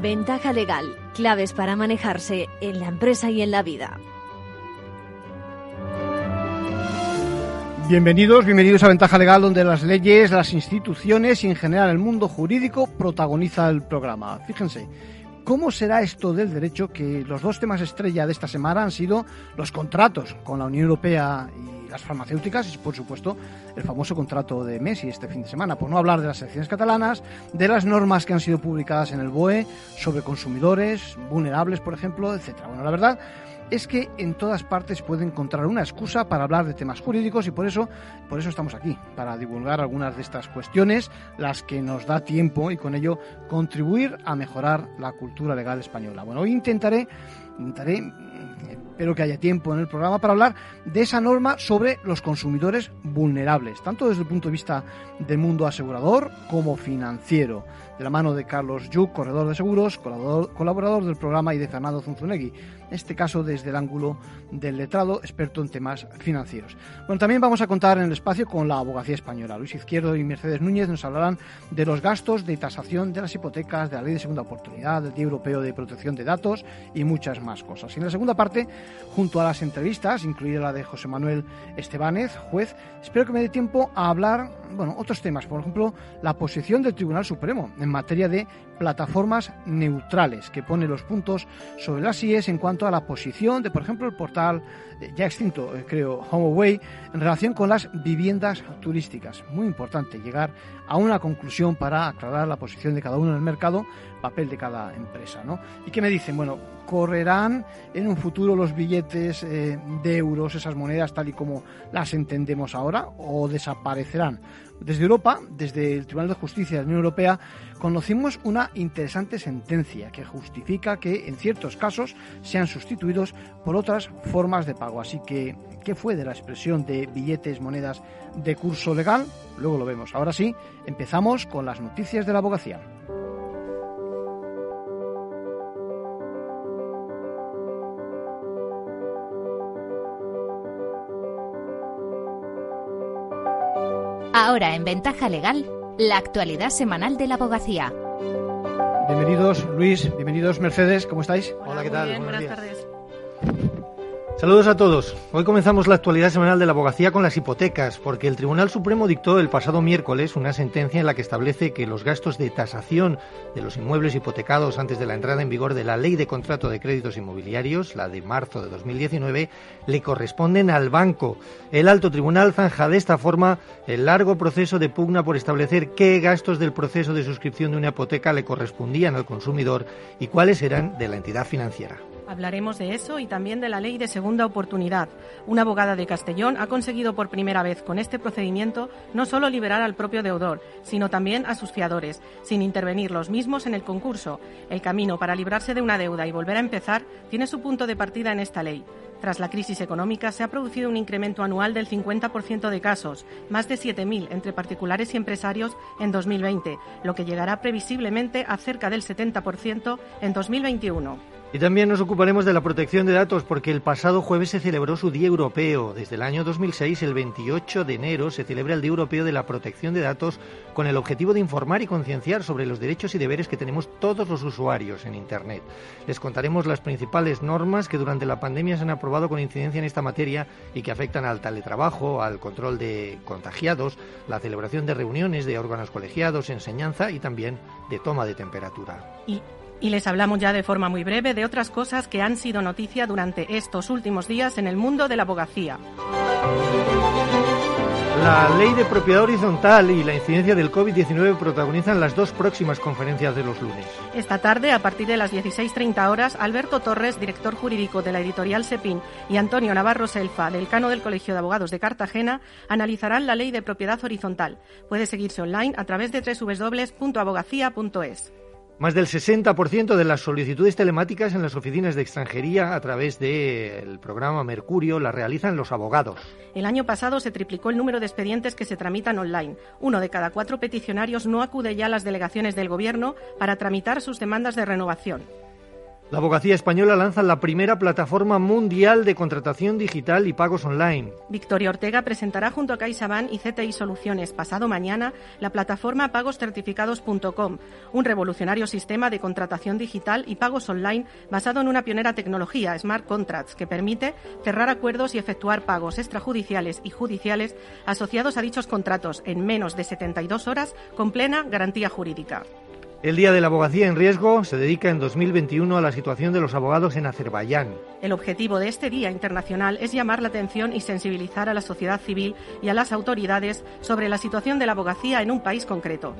Ventaja legal, claves para manejarse en la empresa y en la vida. Bienvenidos, bienvenidos a Ventaja Legal, donde las leyes, las instituciones y en general el mundo jurídico protagoniza el programa. Fíjense, ¿cómo será esto del derecho que los dos temas estrella de esta semana han sido los contratos con la Unión Europea y las farmacéuticas y, por supuesto, el famoso contrato de Messi este fin de semana, por no hablar de las elecciones catalanas, de las normas que han sido publicadas en el BOE sobre consumidores vulnerables, por ejemplo, etcétera. Bueno, la verdad es que en todas partes puede encontrar una excusa para hablar de temas jurídicos y por eso, por eso estamos aquí, para divulgar algunas de estas cuestiones, las que nos da tiempo y con ello contribuir a mejorar la cultura legal española. Bueno, hoy intentaré, intentaré espero que haya tiempo en el programa para hablar de esa norma sobre los consumidores vulnerables, tanto desde el punto de vista del mundo asegurador como financiero, de la mano de Carlos Yuc, corredor de seguros, colaborador, del programa, y de Fernando Zunzunegui, este caso desde el ángulo del letrado, experto en temas financieros. Bueno, también vamos a contar en el espacio con la abogacía española. Luis Izquierdo y Mercedes Núñez nos hablarán de los gastos de tasación de las hipotecas, de la ley de segunda oportunidad, del Día Europeo de Protección de Datos y muchas más cosas. Y en la segunda parte junto a las entrevistas, incluida la de José Manuel Estebanez, juez. Espero que me dé tiempo a hablar, bueno, otros temas, por ejemplo, la posición del Tribunal Supremo en materia de plataformas neutrales, que pone los puntos sobre las IES en cuanto a la posición de, por ejemplo, el portal eh, ya extinto, eh, creo, HomeAway, en relación con las viviendas turísticas. Muy importante llegar a una conclusión para aclarar la posición de cada uno en el mercado, papel de cada empresa, ¿no? ¿Y qué me dicen? Bueno, correrán en un futuro los billetes eh, de euros, esas monedas tal y como las entendemos ahora, o desaparecerán. Desde Europa, desde el Tribunal de Justicia de la Unión Europea, conocimos una interesante sentencia que justifica que en ciertos casos sean sustituidos por otras formas de pago. Así que, ¿qué fue de la expresión de billetes, monedas de curso legal? Luego lo vemos. Ahora sí, empezamos con las noticias de la abogacía. Ahora en Ventaja Legal, la actualidad semanal de la abogacía. Bienvenidos Luis, bienvenidos Mercedes, ¿cómo estáis? Hola, ¿qué tal? buenas tardes. Saludos a todos. Hoy comenzamos la actualidad semanal de la abogacía con las hipotecas, porque el Tribunal Supremo dictó el pasado miércoles una sentencia en la que establece que los gastos de tasación de los inmuebles hipotecados antes de la entrada en vigor de la Ley de Contrato de Créditos Inmobiliarios, la de marzo de 2019, le corresponden al banco. El alto tribunal zanja de esta forma el largo proceso de pugna por establecer qué gastos del proceso de suscripción de una hipoteca le correspondían al consumidor y cuáles eran de la entidad financiera. Hablaremos de eso y también de la ley de segunda oportunidad. Una abogada de Castellón ha conseguido por primera vez con este procedimiento no solo liberar al propio deudor, sino también a sus fiadores, sin intervenir los mismos en el concurso. El camino para librarse de una deuda y volver a empezar tiene su punto de partida en esta ley. Tras la crisis económica se ha producido un incremento anual del 50% de casos, más de 7.000 entre particulares y empresarios en 2020, lo que llegará previsiblemente a cerca del 70% en 2021. Y también nos ocuparemos de la protección de datos porque el pasado jueves se celebró su Día Europeo. Desde el año 2006, el 28 de enero, se celebra el Día Europeo de la Protección de Datos con el objetivo de informar y concienciar sobre los derechos y deberes que tenemos todos los usuarios en Internet. Les contaremos las principales normas que durante la pandemia se han aprobado con incidencia en esta materia y que afectan al teletrabajo, al control de contagiados, la celebración de reuniones de órganos colegiados, enseñanza y también de toma de temperatura. Les hablamos ya de forma muy breve de otras cosas que han sido noticia durante estos últimos días en el mundo de la abogacía. La ley de propiedad horizontal y la incidencia del COVID-19 protagonizan las dos próximas conferencias de los lunes. Esta tarde, a partir de las 16.30 horas, Alberto Torres, director jurídico de la editorial SEPIN, y Antonio Navarro Selfa, decano del Colegio de Abogados de Cartagena, analizarán la ley de propiedad horizontal. Puede seguirse online a través de www.abogacía.es. Más del 60% de las solicitudes telemáticas en las oficinas de extranjería a través del programa Mercurio las realizan los abogados. El año pasado se triplicó el número de expedientes que se tramitan online. Uno de cada cuatro peticionarios no acude ya a las delegaciones del Gobierno para tramitar sus demandas de renovación. La abogacía española lanza la primera plataforma mundial de contratación digital y pagos online. Victoria Ortega presentará junto a CaixaBank y CTI Soluciones pasado mañana la plataforma pagoscertificados.com, un revolucionario sistema de contratación digital y pagos online basado en una pionera tecnología, Smart Contracts, que permite cerrar acuerdos y efectuar pagos extrajudiciales y judiciales asociados a dichos contratos en menos de 72 horas con plena garantía jurídica. El Día de la Abogacía en Riesgo se dedica en 2021 a la situación de los abogados en Azerbaiyán. El objetivo de este Día Internacional es llamar la atención y sensibilizar a la sociedad civil y a las autoridades sobre la situación de la abogacía en un país concreto.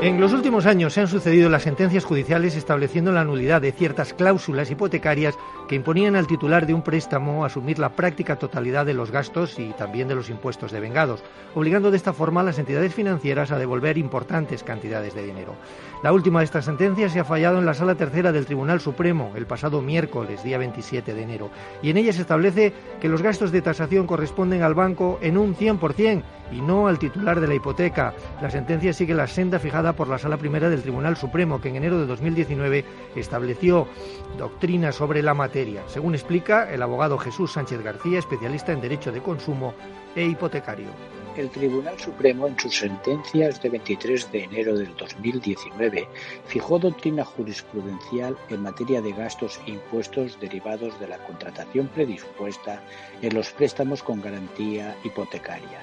En los últimos años se han sucedido las sentencias judiciales estableciendo la nulidad de ciertas cláusulas hipotecarias que imponían al titular de un préstamo asumir la práctica totalidad de los gastos y también de los impuestos devengados, obligando de esta forma a las entidades financieras a devolver importantes cantidades de dinero. La última de estas sentencias se ha fallado en la Sala Tercera del Tribunal Supremo el pasado miércoles, día 27 de enero, y en ella se establece que los gastos de tasación corresponden al banco en un 100% y no al titular de la hipoteca. La sentencia sigue la senda fijada por la Sala Primera del Tribunal Supremo, que en enero de 2019 estableció doctrina sobre la materia, según explica el abogado Jesús Sánchez García, especialista en Derecho de Consumo e Hipotecario. El Tribunal Supremo, en sus sentencias de 23 de enero del 2019, fijó doctrina jurisprudencial en materia de gastos e impuestos derivados de la contratación predispuesta en los préstamos con garantía hipotecaria.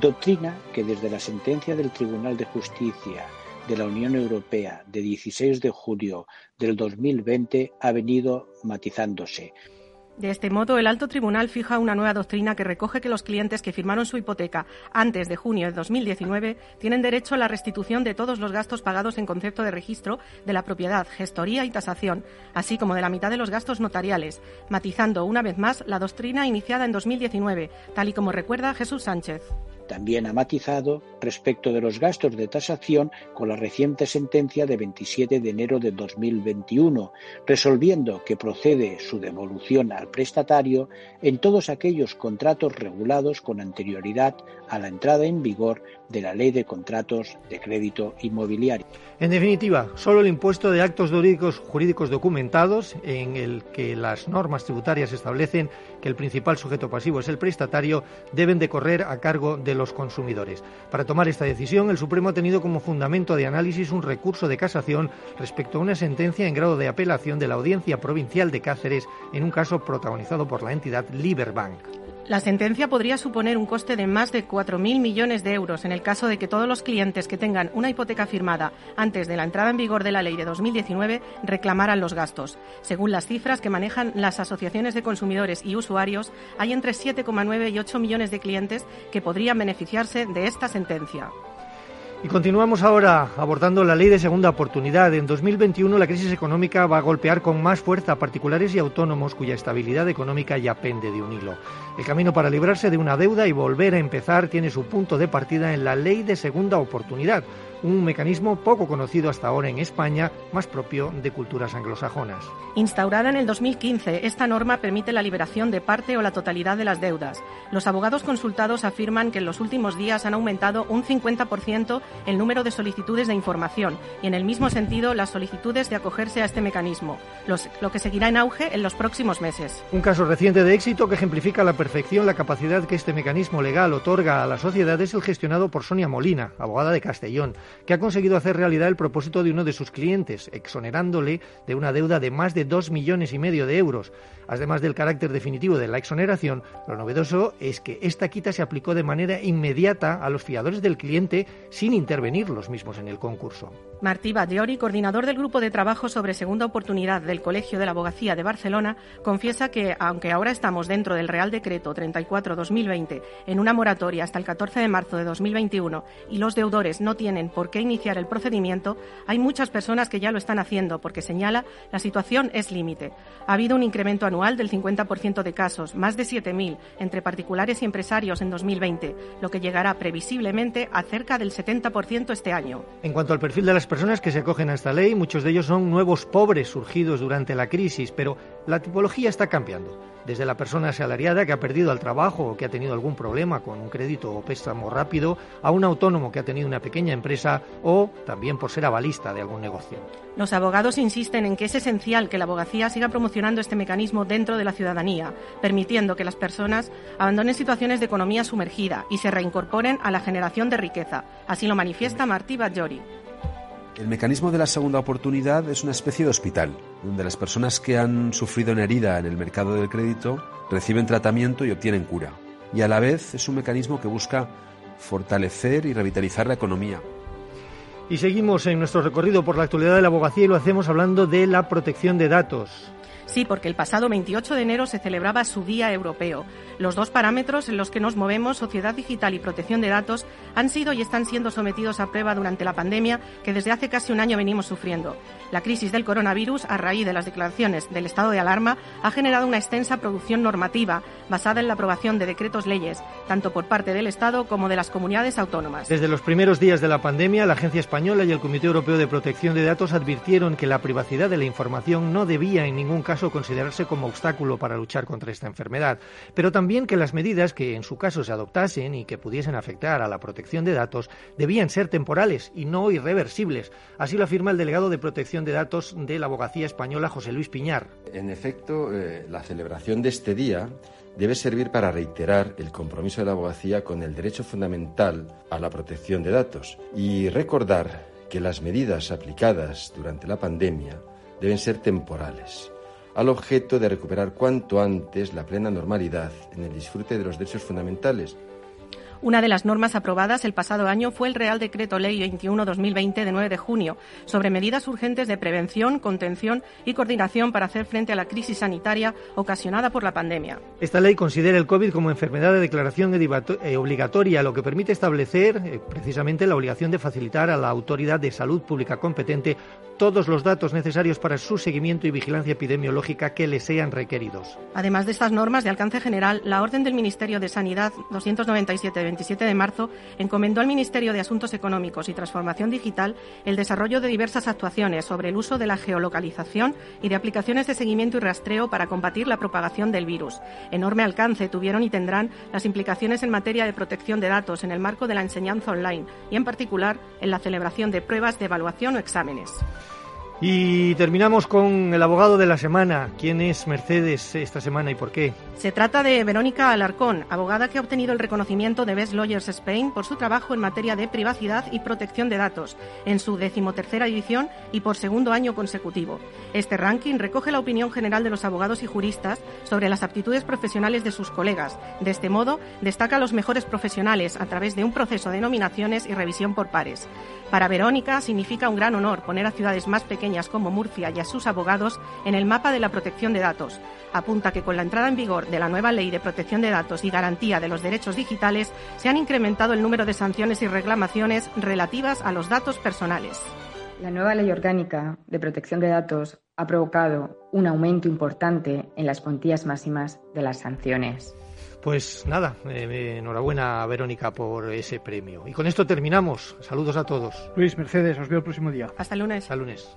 Doctrina que desde la sentencia del Tribunal de Justicia de la Unión Europea de 16 de julio del 2020 ha venido matizándose, de este modo, el Alto Tribunal fija una nueva doctrina que recoge que los clientes que firmaron su hipoteca antes de junio de 2019 tienen derecho a la restitución de todos los gastos pagados en concepto de registro de la propiedad, gestoría y tasación, así como de la mitad de los gastos notariales, matizando una vez más la doctrina iniciada en 2019, tal y como recuerda Jesús Sánchez. También ha matizado respecto de los gastos de tasación con la reciente sentencia de 27 de enero de 2021, resolviendo que procede su devolución al prestatario en todos aquellos contratos regulados con anterioridad a la entrada en vigor de la Ley de Contratos de Crédito Inmobiliario. En definitiva, solo el impuesto de actos jurídicos, documentados, en el que las normas tributarias establecen que el principal sujeto pasivo es el prestatario, deben de correr a cargo de los consumidores. Para tomar esta decisión, el Supremo ha tenido como fundamento de análisis un recurso de casación respecto a una sentencia en grado de apelación de la Audiencia Provincial de Cáceres en un caso protagonizado por la entidad Liberbank. La sentencia podría suponer un coste de más de 4.000 millones de euros en el caso de que todos los clientes que tengan una hipoteca firmada antes de la entrada en vigor de la ley de 2019 reclamaran los gastos. Según las cifras que manejan las asociaciones de consumidores y usuarios, hay entre 7,9 y 8 millones de clientes que podrían beneficiarse de esta sentencia. Y continuamos ahora abordando la ley de segunda oportunidad. En 2021 la crisis económica va a golpear con más fuerza a particulares y autónomos cuya estabilidad económica ya pende de un hilo. El camino para librarse de una deuda y volver a empezar tiene su punto de partida en la ley de segunda oportunidad, un mecanismo poco conocido hasta ahora en España, más propio de culturas anglosajonas. Instaurada en el 2015, esta norma permite la liberación de parte o la totalidad de las deudas. Los abogados consultados afirman que en los últimos días han aumentado un 50% el número de solicitudes de información y en el mismo sentido las solicitudes de acogerse a este mecanismo, lo que seguirá en auge en los próximos meses. Un caso reciente de éxito que ejemplifica a la perfección la capacidad que este mecanismo legal otorga a la sociedad es el gestionado por Sonia Molina, abogada de Castellón que ha conseguido hacer realidad el propósito de uno de sus clientes, exonerándole de una deuda de más de dos millones y medio de euros. Además del carácter definitivo de la exoneración, lo novedoso es que esta quita se aplicó de manera inmediata a los fiadores del cliente sin intervenir los mismos en el concurso. Martí Badriori, coordinador del Grupo de Trabajo sobre Segunda Oportunidad del Colegio de la Abogacía de Barcelona, confiesa que, aunque ahora estamos dentro del Real Decreto 34-2020 en una moratoria hasta el 14 de marzo de 2021 y los deudores no tienen por qué iniciar el procedimiento, hay muchas personas que ya lo están haciendo porque señala la situación es límite. Ha habido un incremento anual del 50% de casos, más de 7.000 entre particulares y empresarios en 2020, lo que llegará previsiblemente a cerca del 70% este año. En cuanto al perfil de las que se acogen a esta ley, muchos de ellos son nuevos pobres surgidos durante la crisis, pero La tipología está cambiando desde la persona asalariada que ha perdido el trabajo o que ha tenido algún problema con un crédito o préstamo rápido, a un autónomo que ha tenido una pequeña empresa o también por ser avalista de algún negocio. Los abogados insisten en que es esencial que la abogacía siga promocionando este mecanismo dentro de la ciudadanía, permitiendo que las personas abandonen situaciones de economía sumergida y se reincorporen a la generación de riqueza. Así lo manifiesta Martí Bajori. El mecanismo de la segunda oportunidad es una especie de hospital, donde las personas que han sufrido una herida en el mercado del crédito reciben tratamiento y obtienen cura. Y a la vez es un mecanismo que busca fortalecer y revitalizar la economía. Y seguimos en nuestro recorrido por la actualidad de la abogacía y lo hacemos hablando de la protección de datos. Sí, porque el pasado 28 de enero se celebraba su Día Europeo. Los dos parámetros en los que nos movemos, sociedad digital y protección de datos, han sido y están siendo sometidos a prueba durante la pandemia que desde hace casi un año venimos sufriendo. La crisis del coronavirus, a raíz de las declaraciones del estado de alarma, ha generado una extensa producción normativa basada en la aprobación de decretos leyes, tanto por parte del Estado como de las comunidades autónomas. Desde los primeros días de la pandemia, la Agencia Española y el Comité Europeo de Protección de Datos advirtieron que la privacidad de la información no debía en ningún caso considerarse como obstáculo para luchar contra esta enfermedad, pero también que las medidas que en su caso se adoptasen y que pudiesen afectar a la protección de datos debían ser temporales y no irreversibles. Así lo afirma el delegado de Protección de Datos de la Abogacía Española, José Luis Piñar. En efecto, eh, la celebración de este día debe servir para reiterar el compromiso de la abogacía con el derecho fundamental a la protección de datos y recordar que las medidas aplicadas durante la pandemia deben ser temporales al objeto de recuperar cuanto antes la plena normalidad en el disfrute de los derechos fundamentales una de las normas aprobadas el pasado año fue el Real Decreto Ley 21-2020 de 9 de junio sobre medidas urgentes de prevención, contención y coordinación para hacer frente a la crisis sanitaria ocasionada por la pandemia. Esta ley considera el COVID como enfermedad de declaración eh, obligatoria, lo que permite establecer eh, precisamente la obligación de facilitar a la autoridad de salud pública competente todos los datos necesarios para su seguimiento y vigilancia epidemiológica que le sean requeridos. Además de estas normas de alcance general, la Orden del Ministerio de Sanidad 297 de 27 de marzo encomendó al Ministerio de Asuntos Económicos y Transformación Digital el desarrollo de diversas actuaciones sobre el uso de la geolocalización y de aplicaciones de seguimiento y rastreo para combatir la propagación del virus. Enorme alcance tuvieron y tendrán las implicaciones en materia de protección de datos en el marco de la enseñanza online y, en particular, en la celebración de pruebas de evaluación o exámenes. Y terminamos con el abogado de la semana. ¿Quién es Mercedes esta semana y por qué? Se trata de Verónica Alarcón, abogada que ha obtenido el reconocimiento de Best Lawyers Spain por su trabajo en materia de privacidad y protección de datos, en su decimotercera edición y por segundo año consecutivo. Este ranking recoge la opinión general de los abogados y juristas sobre las aptitudes profesionales de sus colegas. De este modo, destaca a los mejores profesionales a través de un proceso de nominaciones y revisión por pares. Para Verónica significa un gran honor poner a ciudades más pequeñas como Murcia y a sus abogados en el mapa de la protección de datos. Apunta que con la entrada en vigor de la nueva Ley de Protección de Datos y Garantía de los Derechos Digitales se han incrementado el número de sanciones y reclamaciones relativas a los datos personales. La nueva Ley Orgánica de Protección de Datos ha provocado un aumento importante en las cuantías máximas de las sanciones. Pues nada, eh, enhorabuena Verónica por ese premio. Y con esto terminamos. Saludos a todos. Luis, Mercedes, os veo el próximo día. Hasta el lunes. Hasta el lunes.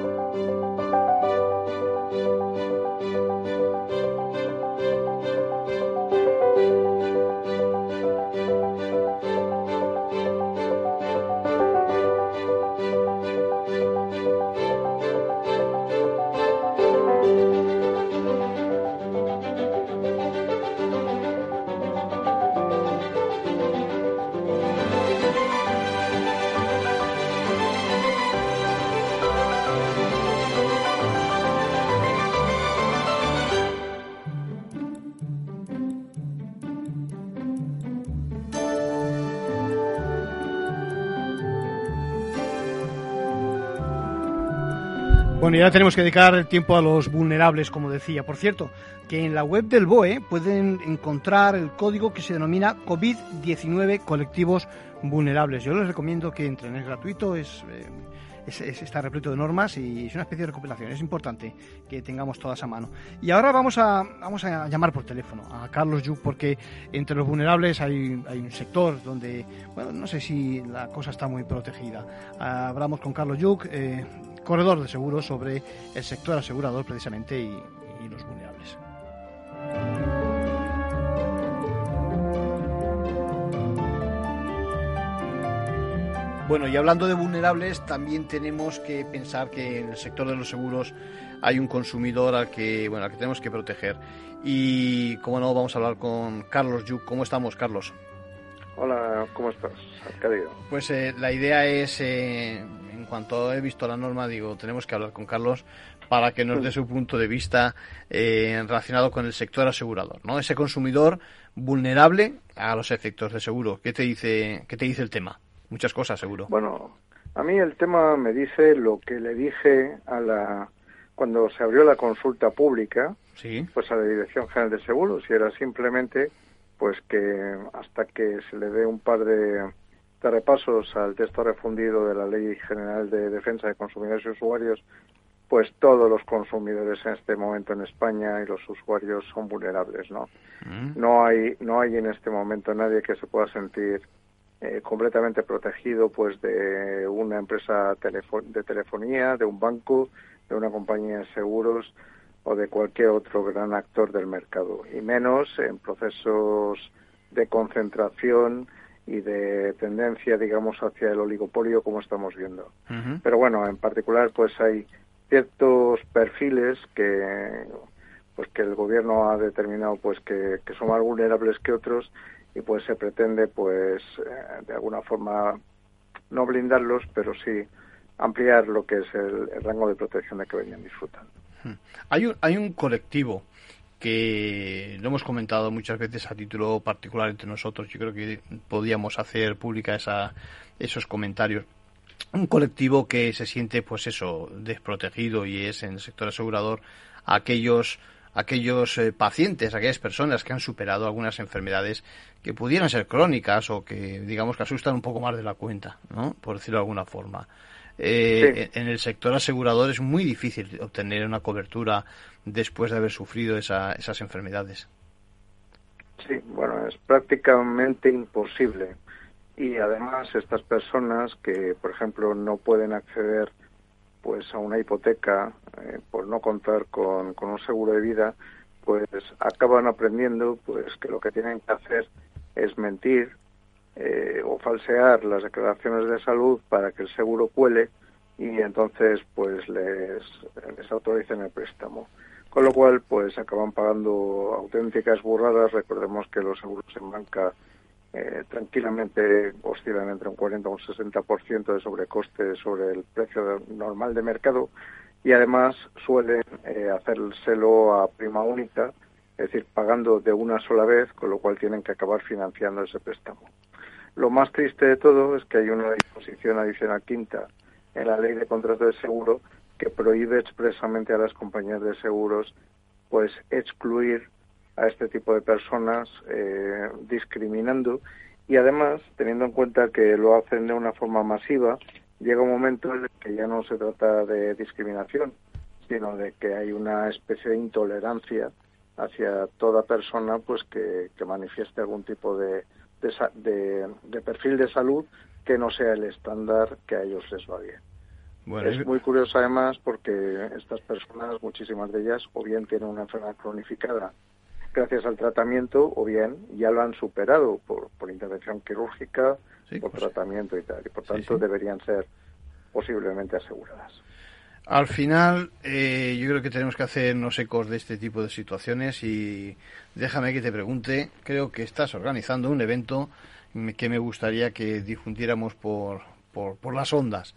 Bueno, tenemos que dedicar el tiempo a los vulnerables, como decía. Por cierto, que en la web del BOE pueden encontrar el código que se denomina COVID-19 colectivos vulnerables. Yo les recomiendo que entren, es gratuito, es, eh, está repleto de normas y es una especie de recopilación. Es importante que tengamos todas a mano. Y ahora vamos a, vamos a llamar por teléfono a Carlos Yuc, porque entre los vulnerables hay, hay un sector donde, bueno, no sé si la cosa está muy protegida. hablamos con Carlos Yuc. Eh, corredor de seguros sobre el sector asegurador precisamente y, y los vulnerables. Bueno, y hablando de vulnerables, también tenemos que pensar que en el sector de los seguros hay un consumidor al que, bueno, al que tenemos que proteger. Y, como no, vamos a hablar con Carlos Yuk. ¿Cómo estamos, Carlos? Hola, ¿cómo estás, Arcadio? Pues eh, la idea es, eh, cuanto he visto la norma, digo, tenemos que hablar con Carlos para que nos dé su punto de vista eh, relacionado con el sector asegurador, ¿no? Ese consumidor vulnerable a los efectos de seguro. ¿Qué te dice, qué te dice el tema? Muchas cosas, seguro. Bueno, a mí el tema me dice lo que le dije a la cuando se abrió la consulta pública, sí. pues a la Dirección General de Seguros, y era simplemente pues que hasta que se le dé un par de, de repasos al texto refundido de la Ley General de Defensa de Consumidores y Usuarios, pues todos los consumidores en este momento en España y los usuarios son vulnerables, ¿no? Mm. No hay no hay en este momento nadie que se pueda sentir eh, completamente protegido pues de una empresa telefo- de telefonía, de un banco, de una compañía de seguros o de cualquier otro gran actor del mercado, y menos en procesos de concentración y de tendencia, digamos, hacia el oligopolio como estamos viendo. Pero bueno, en particular, pues hay ciertos perfiles que pues que el gobierno ha determinado pues que, que son más vulnerables que otros y pues se pretende pues eh, de alguna forma no blindarlos pero sí ampliar lo que es el, el rango de protección de que venían disfrutando. Hay un, hay un colectivo que lo hemos comentado muchas veces a título particular entre nosotros. Yo creo que podíamos hacer pública esa, esos comentarios. Un colectivo que se siente, pues eso, desprotegido y es en el sector asegurador aquellos aquellos eh, pacientes, aquellas personas que han superado algunas enfermedades que pudieran ser crónicas o que digamos que asustan un poco más de la cuenta, ¿no? Por decirlo de alguna forma. Eh, En el sector asegurador es muy difícil obtener una cobertura después de haber sufrido esa, esas enfermedades. Sí, bueno, es prácticamente imposible. Y además estas personas que, por ejemplo, no pueden acceder pues a una hipoteca eh, por no contar con, con un seguro de vida, pues acaban aprendiendo pues que lo que tienen que hacer es mentir eh, o falsear las declaraciones de salud para que el seguro cuele y entonces pues les, autoricen el préstamo. Con lo cual pues acaban pagando auténticas burradas. Recordemos que los seguros en banca eh, tranquilamente oscilan entre un 40 y un 60% de sobrecoste sobre el precio normal de mercado y además suelen eh, hacérselo a prima única, es decir, pagando de una sola vez, con lo cual tienen que acabar financiando ese préstamo. Lo más triste de todo es que hay una disposición adicional quinta en la ley de contrato de seguro que prohíbe expresamente a las compañías de seguros pues excluir a este tipo de personas eh, discriminando. Y además teniendo en cuenta que lo hacen de una forma masiva llega un momento en el que ya no se trata de discriminación sino de que hay una especie de intolerancia hacia toda persona pues que, que manifieste algún tipo de, de, de- de perfil de salud que no sea el estándar que a ellos les va bien. Bueno, es muy curioso además porque estas personas, muchísimas de ellas, o bien tienen una enfermedad cronificada gracias al tratamiento, o bien ya lo han superado por, por intervención quirúrgica, Sí, por pues, tratamiento y tal, y por Sí, tanto sí. deberían ser posiblemente aseguradas. Al final, eh, yo creo que tenemos que hacernos ecos de este tipo de situaciones y déjame que te pregunte, creo que estás organizando un evento que me gustaría que difundiéramos por, por, por las ondas.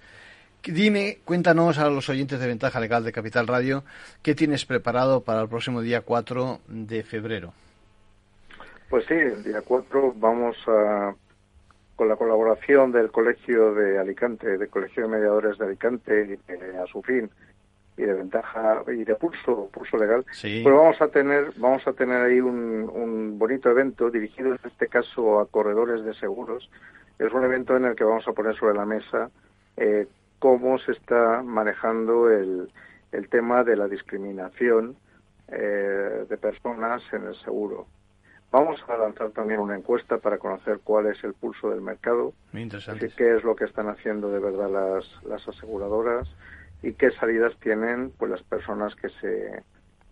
Dime, cuéntanos a los oyentes de Ventaja Legal de Capital Radio, ¿qué tienes preparado para el próximo día 4 de febrero? Pues sí, el día 4 vamos a, con la colaboración del Colegio de Alicante, del Colegio de Mediadores de Alicante, y de Asufin y de Ventaja y de Pulso, Pulso Legal, Sí. pues vamos a tener, vamos a tener ahí un, un bonito evento dirigido en este caso a corredores de seguros. Es un evento en el que vamos a poner sobre la mesa eh, cómo se está manejando el, el tema de la discriminación eh, de personas en el seguro. Vamos a lanzar también una encuesta para conocer cuál es el pulso del mercado, decir, qué es lo que están haciendo de verdad las, las aseguradoras, y qué salidas tienen pues las personas que se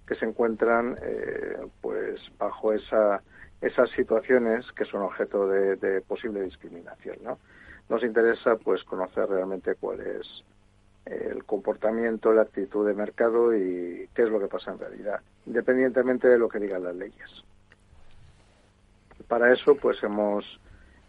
que se encuentran eh, pues bajo esa esas situaciones que son objeto de, posible discriminación ¿no? nos interesa pues conocer realmente cuál es el comportamiento, la actitud de mercado y qué es lo que pasa en realidad, independientemente de lo que digan las leyes. Para eso, pues hemos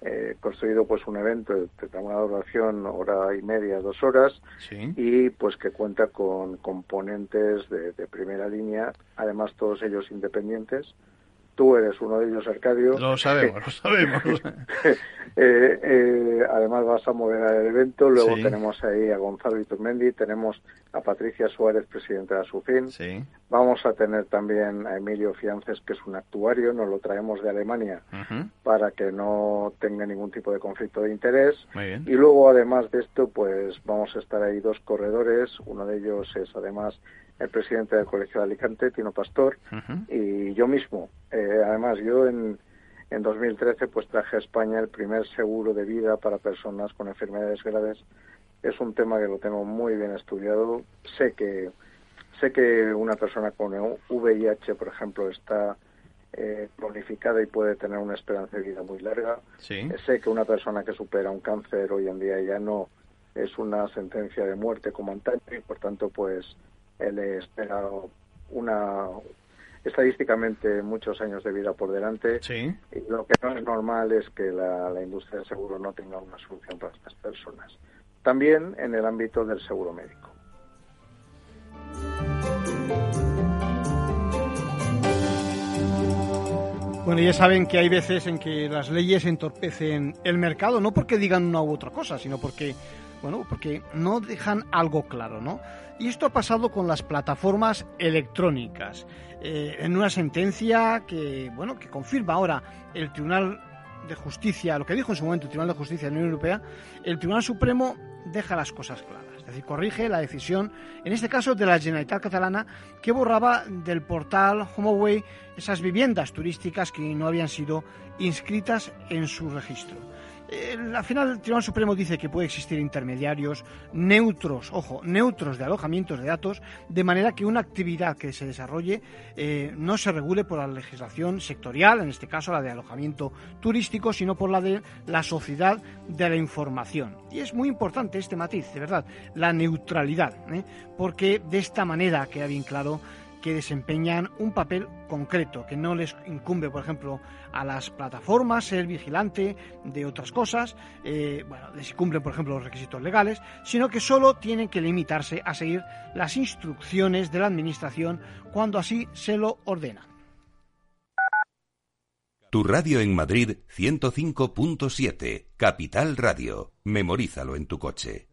eh, construido pues un evento de una duración hora y media, dos horas, y pues que cuenta con componentes de, primera línea, además todos ellos independientes. Tú eres uno de ellos, Arcadio. Lo sabemos, lo sabemos. Eh, eh, además vas a moderar el evento. Luego tenemos ahí a Gonzalo Iturmendi, tenemos a Patricia Suárez, presidenta de Asufin. Sí. Vamos a tener también a Emilio Fiances, que es un actuario, nos lo traemos de Alemania para que no tenga ningún tipo de conflicto de interés. Y luego, además de esto, pues vamos a estar ahí dos corredores. Uno de ellos es además el presidente del Colegio de Alicante, Tino Pastor, y yo mismo. Eh, además, yo en en 2013 pues traje a España el primer seguro de vida para personas con enfermedades graves. Es un tema que lo tengo muy bien estudiado. Sé que sé que una persona con VIH, por ejemplo, está eh, y puede tener una esperanza de vida muy larga. Sé que una persona que supera un cáncer hoy en día ya no es una sentencia de muerte como antaño y por tanto pues él espera una estadísticamente muchos años de vida por delante. Sí. Y lo que no es normal es que la, industria del seguro no tenga una solución para estas personas. También en el ámbito del seguro médico. Bueno, ya saben que hay veces en que las leyes entorpecen el mercado, no porque digan una u otra cosa, sino porque, bueno, porque no dejan algo claro, ¿no? Y esto ha pasado con las plataformas electrónicas. Eh, en una sentencia que, bueno, que confirma ahora el Tribunal de Justicia, lo que dijo en su momento el Tribunal de Justicia de la Unión Europea, el Tribunal Supremo deja las cosas claras. Es decir, corrige la decisión, en este caso de la Generalitat catalana, que borraba del portal HomeAway esas viviendas turísticas que no habían sido inscritas en su registro al final el Tribunal Supremo dice que puede existir intermediarios neutros, ojo, neutros de alojamientos de datos, de manera que una actividad que se desarrolle eh, no se regule por la legislación sectorial, en este caso la de alojamiento turístico, sino por la de la sociedad de la información. Y es muy importante este matiz, de verdad, la neutralidad, ¿eh? porque de esta manera queda bien claro que desempeñan un papel concreto, que no les incumbe, por ejemplo, a las plataformas ser vigilante de otras cosas, eh, bueno, les cumplen, por ejemplo, los requisitos legales, sino que solo tienen que limitarse a seguir las instrucciones de la Administración cuando así se lo ordena. Tu radio en Madrid 105.7, Capital Radio. Memorízalo en tu coche.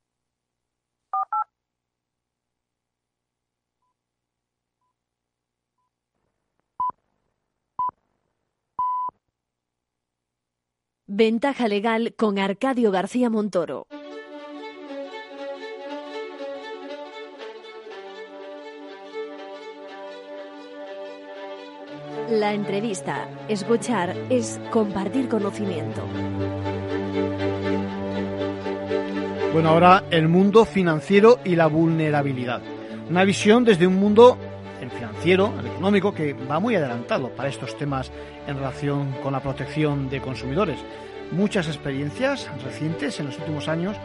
Ventaja legal con Arcadio García Montoro. La entrevista, escuchar, es compartir conocimiento. Bueno, ahora el mundo financiero y la vulnerabilidad. Una visión desde un mundo, financiero, el económico, que va muy adelantado para estos temas en relación con la protección de consumidores. Muchas experiencias recientes en los últimos años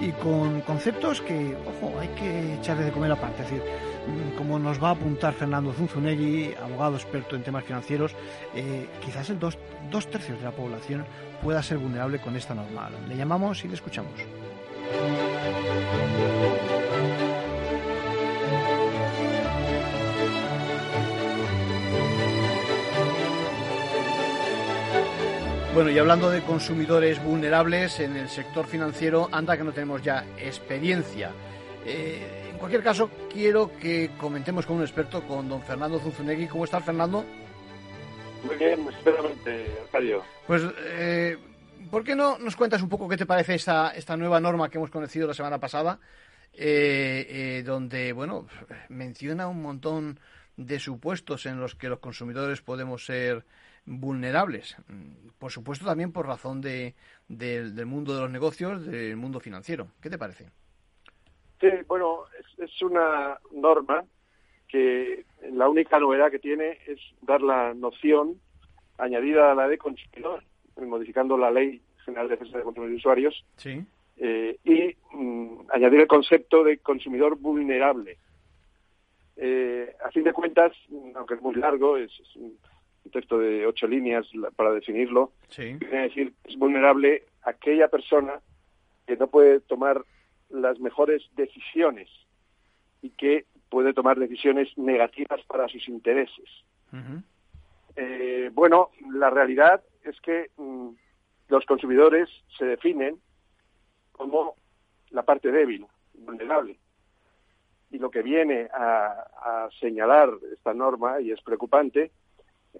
y con conceptos que, ojo, hay que echarle de comer aparte. Es decir, mm, como nos va a apuntar Fernando Zunzunegui, abogado experto en temas financieros, eh, quizás el dos, dos tercios de la población pueda ser vulnerable con esta norma. Le llamamos y le escuchamos. Bueno, y hablando de consumidores vulnerables en el sector financiero, anda que no tenemos ya experiencia. Eh, en cualquier caso, quiero que comentemos con un experto, con don Fernando Zunzunegui. ¿Cómo está, Fernando? Muy bien, espéramente, Arcadio. Pues, eh, ¿por qué no nos cuentas un poco qué te parece esta, esta nueva norma que hemos conocido la semana pasada? Eh, eh, donde, bueno, menciona un montón de supuestos en los que los consumidores podemos ser vulnerables. Por supuesto, también por razón de, del mundo de los negocios, del mundo financiero. ¿Qué te parece? Sí, bueno, es, es, una norma que la única novedad que tiene es dar la noción añadida a la de consumidor, modificando la Ley General de Defensa de Consumidores y Usuarios, sí. eh, y mm, añadir el concepto de consumidor vulnerable. Eh, a fin de cuentas, aunque es muy largo, es, es un texto de ocho líneas para definirlo, sí. quiere decir que es vulnerable aquella persona que no puede tomar las mejores decisiones y que puede tomar decisiones negativas para sus intereses. Uh -huh. eh, bueno, la realidad es que mmm, los consumidores se definen como la parte débil, vulnerable. Y lo que viene a, a señalar esta norma, y es preocupante,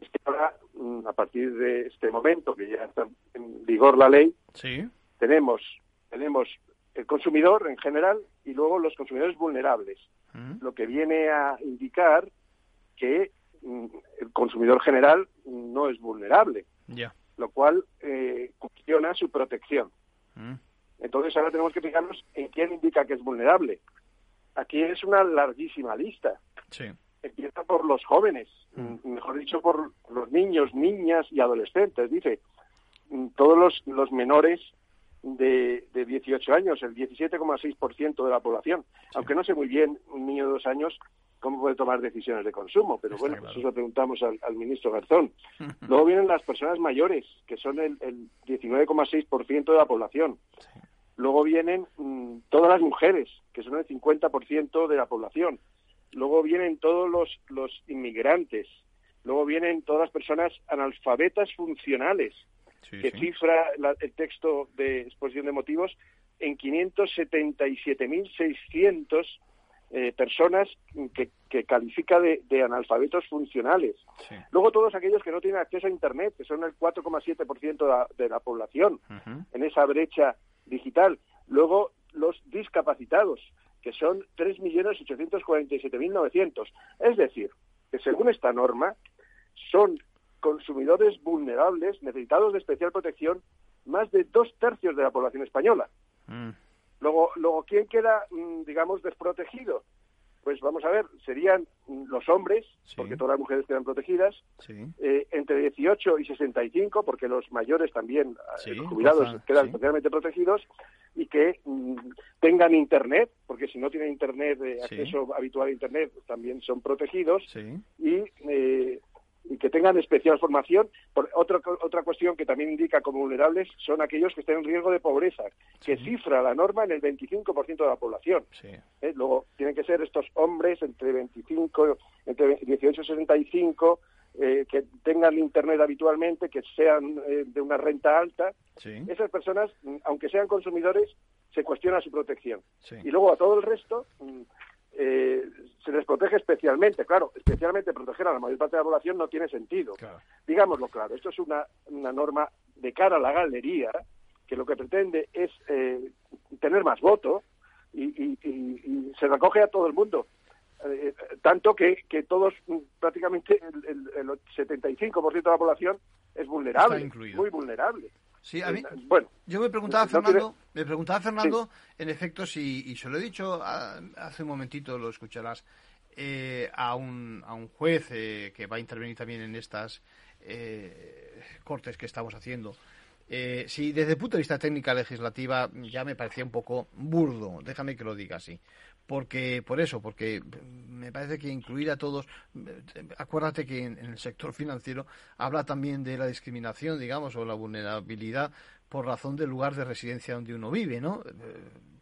es que ahora, mm, a partir de este momento que ya está en vigor la ley, sí. tenemos, tenemos el consumidor en general y luego los consumidores vulnerables, -huh. lo que viene a indicar que mm, el consumidor general no es vulnerable, yeah. lo cual eh, cuestiona su protección. Entonces ahora tenemos que fijarnos en quién indica que es vulnerable. Aquí es una larguísima lista. Sí empieza por los jóvenes, mm. mejor dicho, por los niños, niñas y adolescentes. Dice, mm, todos los, los menores de, de 18 años, el 17,6% de la población. Sí. Aunque no sé muy bien un niño de dos años cómo puede tomar decisiones de consumo, pero Está bueno, claro. eso lo preguntamos al, al ministro Garzón. Luego vienen las personas mayores, que son el, el 19,6% de la población. Sí. Luego vienen mmm, todas las mujeres, que son el 50% de la población luego vienen todos los, los inmigrantes, luego vienen todas las personas analfabetas funcionales, sí, que sí. cifra la, el texto de exposición de motivos en 577.600 eh, personas que, que califica de, de, analfabetos funcionales. Sí. Luego todos aquellos que no tienen acceso a Internet, que son el 4,7% de, la, de la población uh -huh. en esa brecha digital. Luego los discapacitados, que son 3.847.900. Es decir, que según esta norma, son consumidores vulnerables, necesitados de especial protección, más de dos tercios de la población española. Mm. Luego, luego, ¿quién queda, mm, digamos, desprotegido? Pues vamos a ver, serían los hombres, sí. porque todas las mujeres quedan protegidas, sí. eh, entre 18 y 65, porque los mayores también, eh, sí, los jubilados, cosa, quedan especialmente protegidos, y que mm, tengan Internet, porque si no tienen Internet, eh, acceso habitual a Internet, también son protegidos, y, eh, y que tengan especial formación. Por, otra, otra cuestión que también indica como vulnerables son aquellos que estén en riesgo de pobreza, que cifra la norma en el 25% de la población. ¿Eh? Luego, tienen que ser estos hombres entre 25, entre 18 y 65, eh, que tengan internet habitualmente, que sean eh, de una renta alta, esas personas, mm, aunque sean consumidores, se cuestiona su protección. Y luego a todo el resto mm, eh, se les protege especialmente. Claro, especialmente proteger a la mayor parte de la población no tiene sentido. Digámoslo claro, esto es una, una norma de cara a la galería que lo que pretende es tener más voto y se recoge a todo el mundo. Eh, tanto que, que todos, mm, prácticamente el, el, 75% de la población es vulnerable, muy vulnerable. Sí, a mí, eh, bueno, yo me preguntaba, Fernando, me preguntaba Fernando, en efecto, si, y se lo he dicho hace un momentito, lo escucharás, eh, a, un, a un juez que va a intervenir también en estas cortes que estamos haciendo. Eh, si desde el punto de vista técnica legislativa ya me parecía un poco burdo, déjame que lo diga así, porque por eso, porque me parece que incluir a todos, acuérdate que en, el sector financiero habla también de la discriminación, digamos, o la vulnerabilidad por razón del lugar de residencia donde uno vive, ¿no?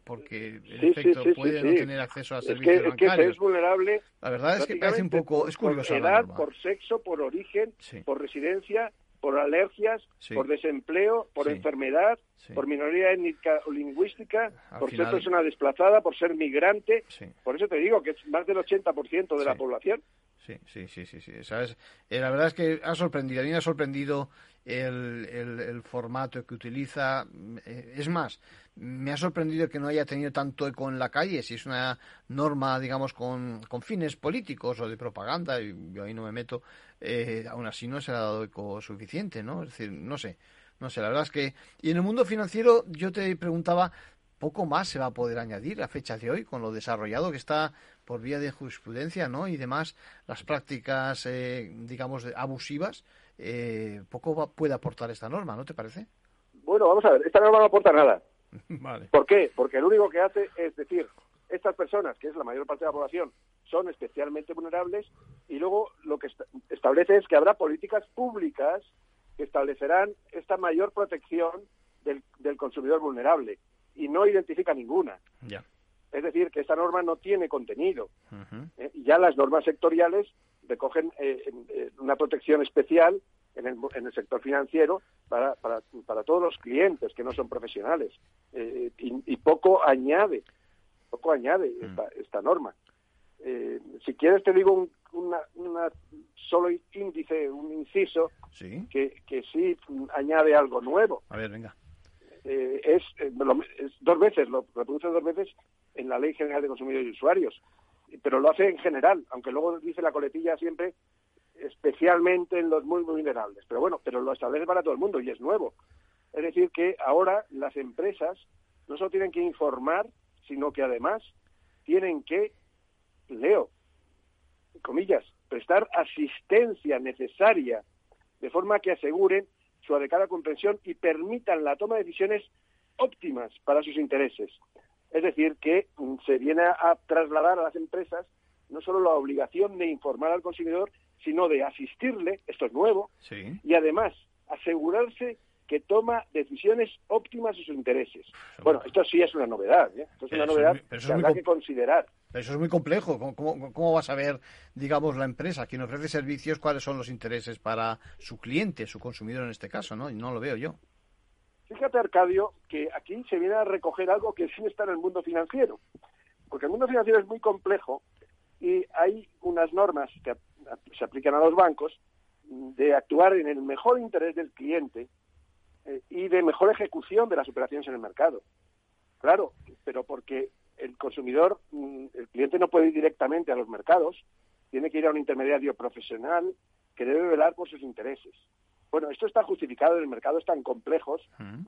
Porque en efecto puede no tener acceso a servicios es que, bancarios. es vulnerable. La verdad es que parece un poco, es curioso. Por edad, por sexo, por origen, por residencia por alergias, por desempleo, por enfermedad, por minoría étnica o lingüística, por ser persona desplazada, por ser migrante. Por eso te digo que es más del 80% de la población. Sí, sí, sí, sí, ¿Sabes? Eh, la verdad es que ha sorprendido, a mí me ha sorprendido el, el, formato que utiliza. Eh, es más, me ha sorprendido que no haya tenido tanto eco en la calle, si es una norma, digamos, con, con fines políticos o de propaganda, y yo ahí no me meto, eh, aún así no se ha dado eco suficiente, ¿no? Es decir, no sé, no sé, la verdad es que... Y en el mundo financiero yo te preguntaba, poco más se va a poder añadir a fecha de hoy con lo desarrollado que está por vía de jurisprudencia, ¿no? Y demás, las prácticas, eh, digamos, abusivas, eh, poco puede aportar esta norma, ¿no te parece? Bueno, vamos a ver, esta norma no aporta nada. vale. ¿Por qué? Porque lo único que hace es decir, estas personas, que es la mayor parte de la población, son especialmente vulnerables y luego lo que establece es que habrá políticas públicas que establecerán esta mayor protección del, consumidor vulnerable y no identifica ninguna. Es decir, que esta norma no tiene contenido. ¿eh? ya las normas sectoriales recogen eh, eh, una protección especial en el, en el sector financiero para, para, para, todos los clientes que no son profesionales y, poco añade poco añade mm. esta, esta norma. Si quieres te digo un una, solo índice, un inciso, Que, que sí añade algo nuevo. A ver, venga. Eh, es, eh, es, dos veces, lo reproduce dos veces en la Ley General de Consumidores y Usuarios, pero lo hace en general, aunque luego dice la coletilla siempre especialmente en los muy vulnerables. Pero bueno, pero lo establece para todo el mundo y es nuevo. Es decir, que ahora las empresas no solo tienen que informar, sino que además tienen que leo, comillas, prestar asistencia necesaria de forma que aseguren su adecuada comprensión y permitan la toma de decisiones óptimas para sus intereses. Es decir, que mm, se viene a trasladar a las empresas no solo la obligación de informar al consumidor, sino de asistirle, esto es nuevo, y además asegurarse que toma decisiones óptimas a sus intereses. Bueno, esto sí es una novedad, ¿eh? esto es una novedad que habrá que considerar. Eso es muy complejo. ¿Cómo, ¿Cómo, va a saber, digamos, la empresa, quien ofrece servicios, cuáles son los intereses para su cliente, su consumidor en este caso? No, no lo veo yo. Fíjate, Arcadio, que aquí se viene a recoger algo que sí está en el mundo financiero. Porque el mundo financiero es muy complejo y hay unas normas que se aplican a los bancos de actuar en el mejor interés del cliente eh, y de mejor ejecución de las operaciones en el mercado. Claro, pero porque el consumidor, mm, el cliente no puede ir directamente a los mercados, tiene que ir a un intermediario profesional que debe velar por sus intereses. Bueno, esto está justificado en mercados tan complejos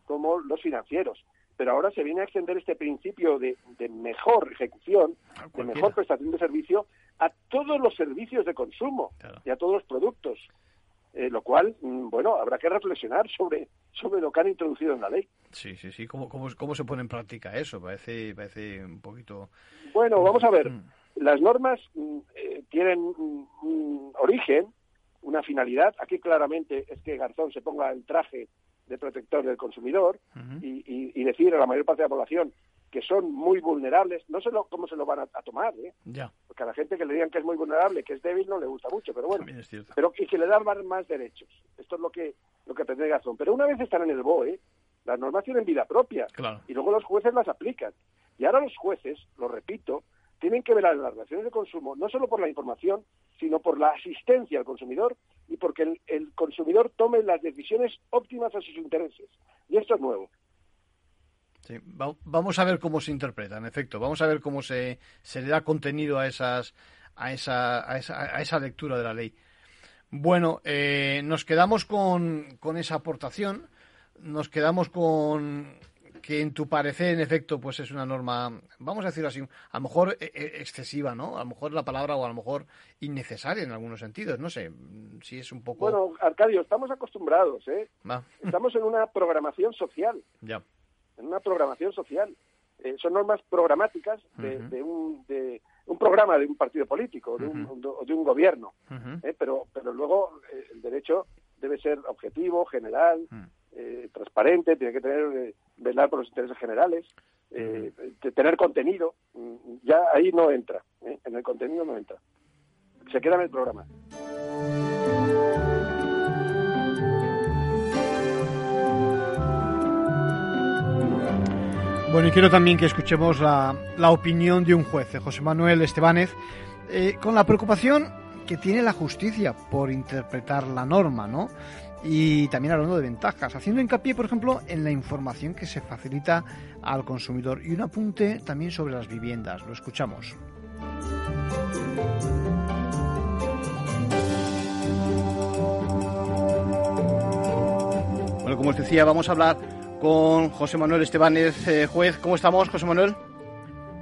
como los financieros, pero ahora se viene a extender este principio de, mejor ejecución, de mejor prestación de servicio a todos los servicios de consumo y a todos los productos. Eh, lo cual, mm, bueno, habrá que reflexionar sobre, sobre lo que han introducido en la ley. Sí, sí, sí. ¿Cómo, cómo, cómo se pone en práctica eso? Parece, parece un poquito... Bueno, vamos a ver. Mm. Las normas mm, eh, tienen un origen, una finalidad. Aquí claramente es que Garzón se ponga el traje de protector del consumidor y, y, decir a la mayor parte de la población que son muy vulnerables, no sé lo, cómo se lo van a, tomar, ¿eh? Ya. Porque a la gente que le digan que es muy vulnerable, que es débil, no le gusta mucho, pero bueno. Es. Pero y que le dan más, más derechos. Esto es lo que lo que pretende Gazón. Pero una vez están en el BOE, las normas tienen vida propia. Claro. Y luego los jueces las aplican. Y ahora los jueces, lo repito, tienen que velar las relaciones de consumo no solo por la información, sino por la asistencia al consumidor y porque el, consumidor tome las decisiones óptimas a sus intereses. Y esto es nuevo. Sí, va- vamos a ver cómo se interpreta, en efecto. Vamos a ver cómo se, se le da contenido a esas a esa, a esa, a esa lectura de la ley. Bueno, eh, nos quedamos con, con esa aportación. Nos quedamos con que en tu parecer, en efecto, pues es una norma, vamos a decirlo así, a lo mejor eh, eh, excesiva, ¿no? A lo mejor la palabra o a lo mejor innecesaria en algunos sentidos. No sé si es un poco. Bueno, Arcadio, estamos acostumbrados, ¿eh? Va, Estamos en una programación social, ya. en una programación social. Eh, son normas programáticas de, un, de un programa de un partido político, de un, o de un gobierno. ¿eh? pero, pero luego eh, el derecho debe ser objetivo, general, Mm. Eh, transparente, tiene que tener eh, velar por los intereses generales, eh, tener contenido. Mm, Ya ahí no entra, ¿eh? en el contenido no entra. Se queda en el programa. Bueno, y quiero también que escuchemos la, la opinión de un juez, de José Manuel Estebanez, con la preocupación que tiene la justicia por interpretar la norma, ¿no? Y también hablando de ventajas, haciendo hincapié, por ejemplo, en la información que se facilita al consumidor. Y un apunte también sobre las viviendas. Lo escuchamos. Bueno, como os decía, vamos a hablar con José Manuel Estebanez, eh, juez. ¿Cómo estamos, José Manuel?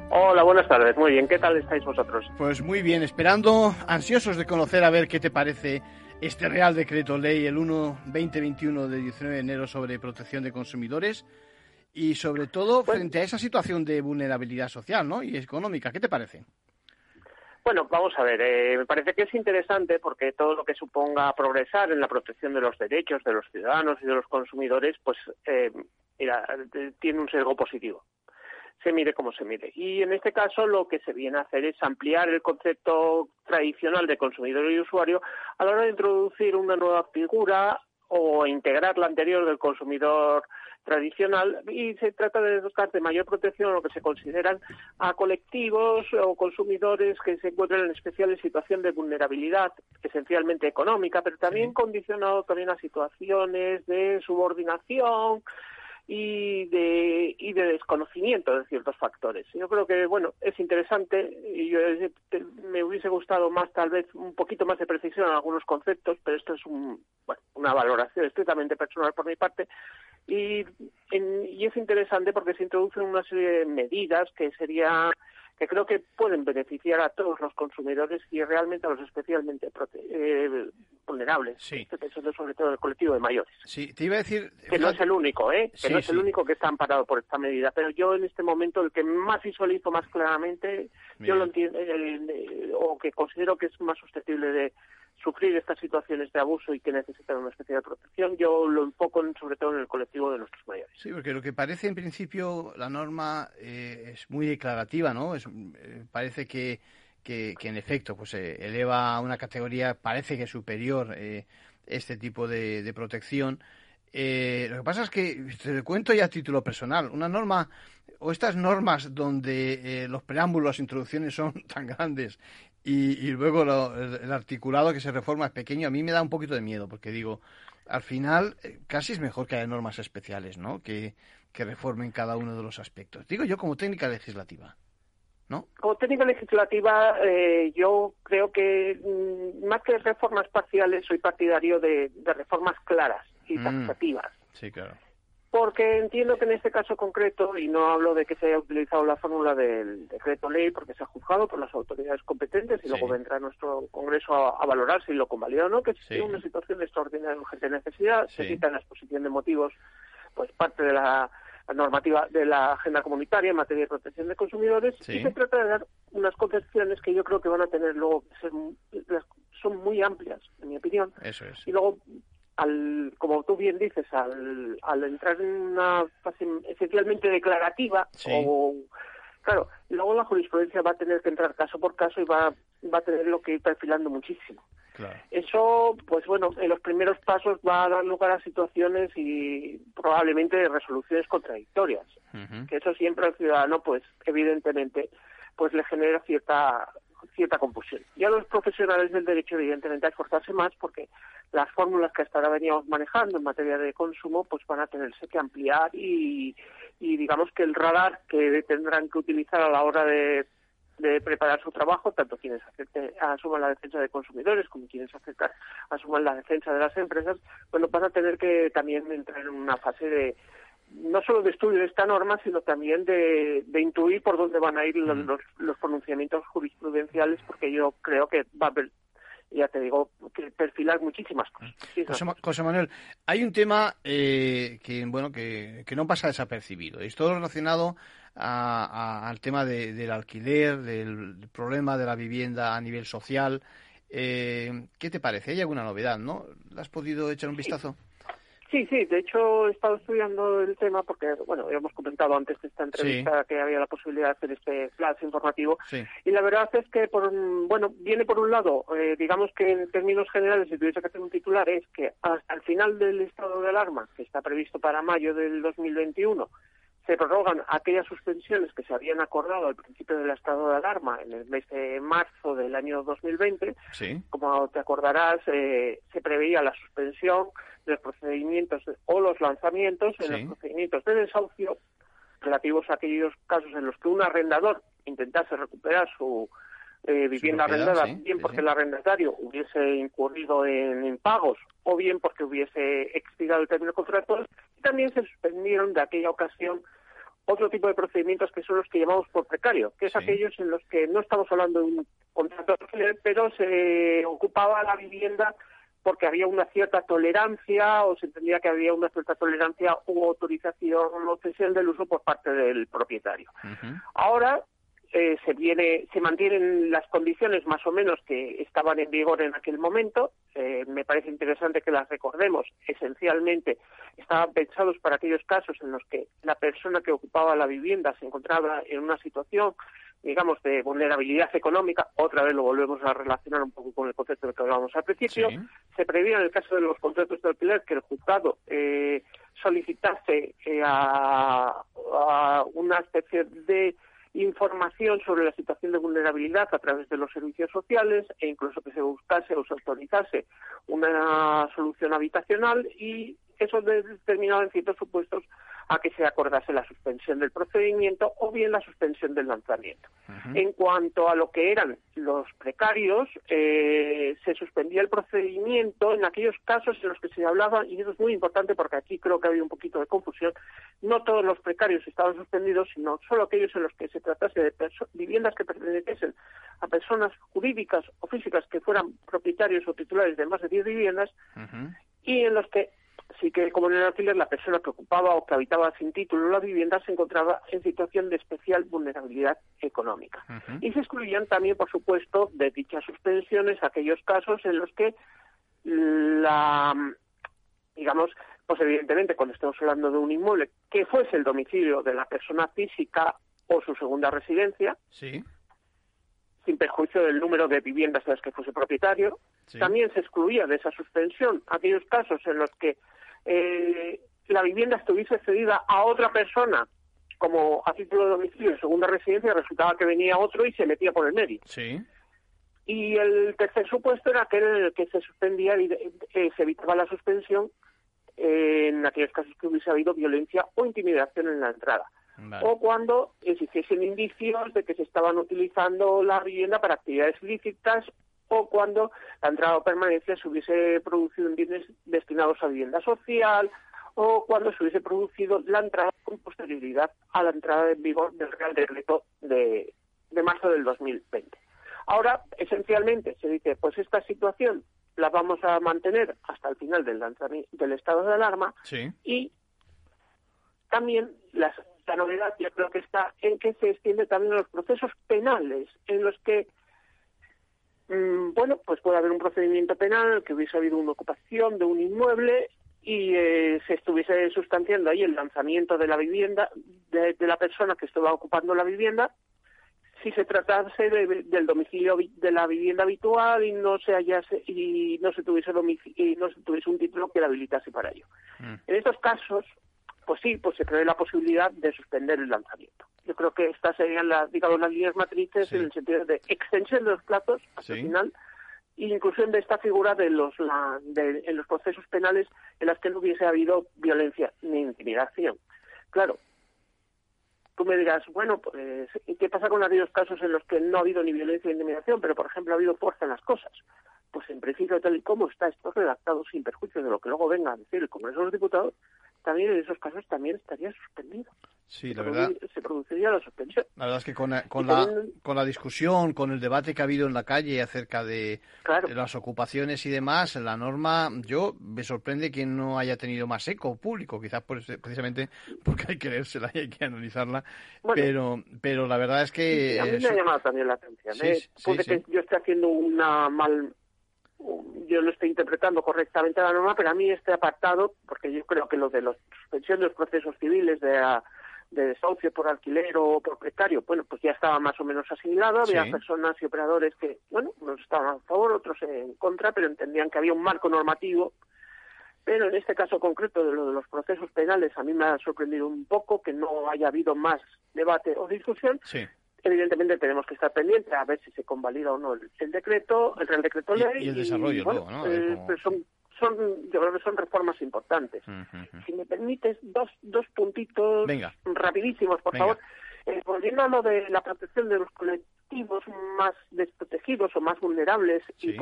Hola, buenas tardes. Muy bien. ¿Qué tal estáis vosotros? Pues muy bien, esperando, ansiosos de conocer a ver qué te parece este Real Decreto Ley, el 1-2021 de 19 de enero sobre protección de consumidores y sobre todo frente a esa situación de vulnerabilidad social ¿no? y económica. ¿Qué te parece? Bueno, vamos a ver. eh, me parece que es interesante porque todo lo que suponga progresar en la protección de los derechos de los ciudadanos y de los consumidores, pues eh, mira, eh, tiene un sesgo positivo. Se mire como se mire. Y en este caso lo que se viene a hacer es ampliar el concepto tradicional de consumidor y usuario a la hora de introducir una nueva figura o integrar la anterior del consumidor tradicional y se trata de dotar de mayor protección a lo que se consideran a colectivos o consumidores que se encuentran en especial en situación de vulnerabilidad, esencialmente económica, pero también condicionado también a situaciones de subordinación y de, y de desconocimiento de ciertos factores. Yo creo que, bueno, es interesante y yo, eh, me hubiese gustado más, tal vez, un poquito más de precisión en algunos conceptos, pero esto es un, bueno, una valoración estrictamente personal por mi parte. Y, en- y es interesante porque se introducen una serie de medidas que sería que creo que pueden beneficiar a todos los consumidores y realmente a los especialmente eh, vulnerables. Sí. Estoy pensando sobre todo en el colectivo de mayores Sí, te iba a decir... que no es el único, ¿eh? Que Sí, no es el único que está amparado por esta medida. Pero yo en este momento el que más visualizo más claramente, Bien. yo lo entiendo, eh, eh, o que considero que es más susceptible de sufrir estas situaciones de abuso y que necesitan una especie de protección, yo lo enfoco en- sobre todo en el colectivo de nuestros mayores. Sí, porque lo que parece en principio la norma eh, es muy declarativa, ¿no? Es, eh, parece que, que, en efecto pues eh, eleva a una categoría, parece que superior eh, este tipo de, protección. Eh, lo que pasa es que, te lo cuento ya a título personal, una norma o estas normas donde eh, los preámbulos, introducciones son tan grandes y, y luego lo- el, articulado que se reforma es pequeño, a mí me da un poquito de miedo porque digo, al final eh, casi es mejor que haya normas especiales, ¿no? Que, que reformen cada uno de los aspectos. Digo yo como técnica legislativa. Como técnica legislativa, eh, yo creo que mm, más que reformas parciales, soy partidario de, de reformas claras y Mm. taxativas. Sí, claro. Porque entiendo que en este caso concreto, y no hablo de que se haya utilizado la fórmula del decreto ley, porque se ha juzgado por las autoridades competentes y Sí. luego vendrá nuestro Congreso a, a valorar si lo convalida o no, que Sí. es una situación de extraordinaria urgente necesidad. Se Sí. cita en la exposición de motivos pues parte de la, normativa de la agenda comunitaria en materia de protección de consumidores Sí. y se trata de dar unas concepciones que yo creo que van a tener luego son muy amplias, en mi opinión, Eso es. y luego al, como tú bien dices, al, al entrar en una fase esencialmente declarativa, o claro, luego la jurisprudencia va a tener que entrar caso por caso y va, va a tener lo que ir perfilando muchísimo. Eso, pues bueno, en los primeros pasos va a dar lugar a situaciones y probablemente resoluciones contradictorias, que eso siempre al ciudadano, pues evidentemente, pues le genera cierta cierta confusión. Y a los profesionales del derecho, evidentemente, a esforzarse más porque las fórmulas que hasta ahora veníamos manejando en materia de consumo, pues van a tenerse que ampliar y, y digamos que el radar que tendrán que utilizar a la hora de de preparar su trabajo, tanto quienes asuman la defensa de consumidores como quienes asuman la defensa de las empresas, bueno, van a tener que también entrar en una fase de no solo de estudio de esta norma, sino también de, de intuir por dónde van a ir los, los, pronunciamientos jurisprudenciales, porque yo creo que va a haber ya te digo, que perfilar muchísimas cosas. José, Manuel, hay un tema eh, que, bueno, que, que no pasa desapercibido. Es todo relacionado al tema del alquiler, del problema de la vivienda a nivel social. Eh, ¿Qué te parece? ¿Hay alguna novedad, no? ¿Has podido echar un vistazo? Sí, sí, de hecho he estado estudiando el tema porque, bueno, habíamos comentado antes de esta entrevista que había la posibilidad de hacer este flash informativo. Y la verdad es que, por bueno, viene por un lado, eh, digamos que en términos generales, si tuviese que hacer un titular, es que hasta el final del estado de alarma, que está previsto para mayo del 2021, se prorrogan aquellas suspensiones que se habían acordado al principio del estado de alarma en el mes de marzo del año 2020. Como te acordarás, eh, se preveía la suspensión de los procedimientos o los lanzamientos en los procedimientos de desahucio relativos a aquellos casos en los que un arrendador intentase recuperar su eh, vivienda arrendada, bien porque el arrendatario hubiese incurrido en impagos o bien porque hubiese expirado el término contractual, también se suspendieron de aquella ocasión otro tipo de procedimientos que son los que llamamos por precario, que es aquellos en los que no estamos hablando de un contrato pero se ocupaba la vivienda porque había una cierta tolerancia o se entendía que había una cierta tolerancia u autorización oficial del uso por parte del propietario. Ahora eh, se viene, se mantienen las condiciones más o menos que estaban en vigor en aquel momento. Eh, me parece interesante que las recordemos. Esencialmente estaban pensados para aquellos casos en los que la persona que ocupaba la vivienda se encontraba en una situación digamos, de vulnerabilidad económica, otra vez lo volvemos a relacionar un poco con el concepto del que hablábamos al principio, se prevía en el caso de los contratos de alquiler que el juzgado eh, solicitase a, una especie de información sobre la situación de vulnerabilidad a través de los servicios sociales e incluso que se buscase o se autorizase una solución habitacional y eso determinaba en ciertos supuestos a que se acordase la suspensión del procedimiento o bien la suspensión del lanzamiento. En cuanto a lo que eran los precarios, eh, se suspendía el procedimiento en aquellos casos en los que se hablaba, y eso es muy importante porque aquí creo que había un poquito de confusión, no todos los precarios estaban suspendidos, sino solo aquellos en los que se tratase de viviendas que perteneciesen a personas jurídicas o físicas que fueran propietarios o titulares de más de 10 viviendas y en los que sí que como en el alquiler la persona que ocupaba o que habitaba sin título la vivienda se encontraba en situación de especial vulnerabilidad económica. Y se excluían también, por supuesto, de dichas suspensiones aquellos casos en los que la, digamos, pues evidentemente cuando estamos hablando de un inmueble que fuese el domicilio de la persona física o su segunda residencia, sí sin perjuicio del número de viviendas de las que fuese propietario. También se excluía de esa suspensión aquellos casos en los que eh, la vivienda estuviese cedida a otra persona como a título de domicilio en segunda residencia, resultaba que venía otro y se metía por el medio. Sí. Y el tercer supuesto era aquel en el que se suspendía y eh, se evitaba la suspensión en aquellos casos que hubiese habido violencia o intimidación en la entrada. O cuando existiesen indicios de que se estaban utilizando la vivienda para actividades ilícitas o cuando la entrada o permanencia se hubiese producido en bienes destinados a vivienda social o cuando se hubiese producido la entrada con posterioridad a la entrada en vigor del Real Decreto de, de marzo del 2020. Ahora, esencialmente, se dice, pues esta situación la vamos a mantener hasta el final del, del estado de alarma y también las la novedad yo creo que está en que se extiende también a los procesos penales, en los que mm, bueno, pues puede haber un procedimiento penal que hubiese habido una ocupación de un inmueble y eh, se estuviese sustanciando ahí el lanzamiento de la vivienda de, la persona que estaba ocupando la vivienda si se tratase del domicilio de la vivienda habitual y no se hallase y no se tuviese y no se tuviese un título que la habilitase para ello. Mm. En estos casos, pues sí, pues se prevé la posibilidad de suspender el lanzamiento. Yo creo que estas serían las, digamos, las líneas matrices en el sentido de extensión de los plazos hasta el final y inclusión de esta figura de los de, en los procesos penales en las que no hubiese habido violencia ni intimidación. Claro, tú me dirás, bueno, pues, ¿qué pasa con aquellos casos en los que no ha habido ni violencia ni intimidación, pero, por ejemplo, ha habido fuerza en las cosas? Pues, en principio, tal y como está esto redactado, sin perjuicio de lo que luego venga a decir el Congreso de los Diputados, también en esos casos también estaría suspendido. Sí, la verdad. Se produciría la suspensión. La verdad es que con, la, con, la, con la discusión, con el debate que ha habido en la calle acerca de, las ocupaciones y demás, la norma, yo me sorprende que no haya tenido más eco público, quizás por, precisamente porque hay que leérsela y hay que analizarla. pero, pero la verdad es que. a mí me ha llamado también la atención. ¿eh? Puede que yo esté haciendo una mal yo lo estoy interpretando correctamente la norma, pero a mí este apartado, porque yo creo que lo de la suspensión de los procesos civiles de, de desahucio por alquiler o propietario, bueno, pues ya estaba más o menos asimilado, había personas y operadores que, bueno, unos estaban a favor, otros en contra, pero entendían que había un marco normativo. Pero en este caso concreto de lo de los procesos penales, a mí me ha sorprendido un poco que no haya habido más debate o discusión. Sí evidentemente tenemos que estar pendientes a ver si se convalida o no el, decreto, el Real Decreto Ley. Y, el desarrollo, ¿no? Eh, son, son, yo creo que son reformas importantes. Si me permites, dos, dos puntitos rapidísimos, por favor. Eh, volviendo a lo de la protección de los colectivos más desprotegidos o más vulnerables, y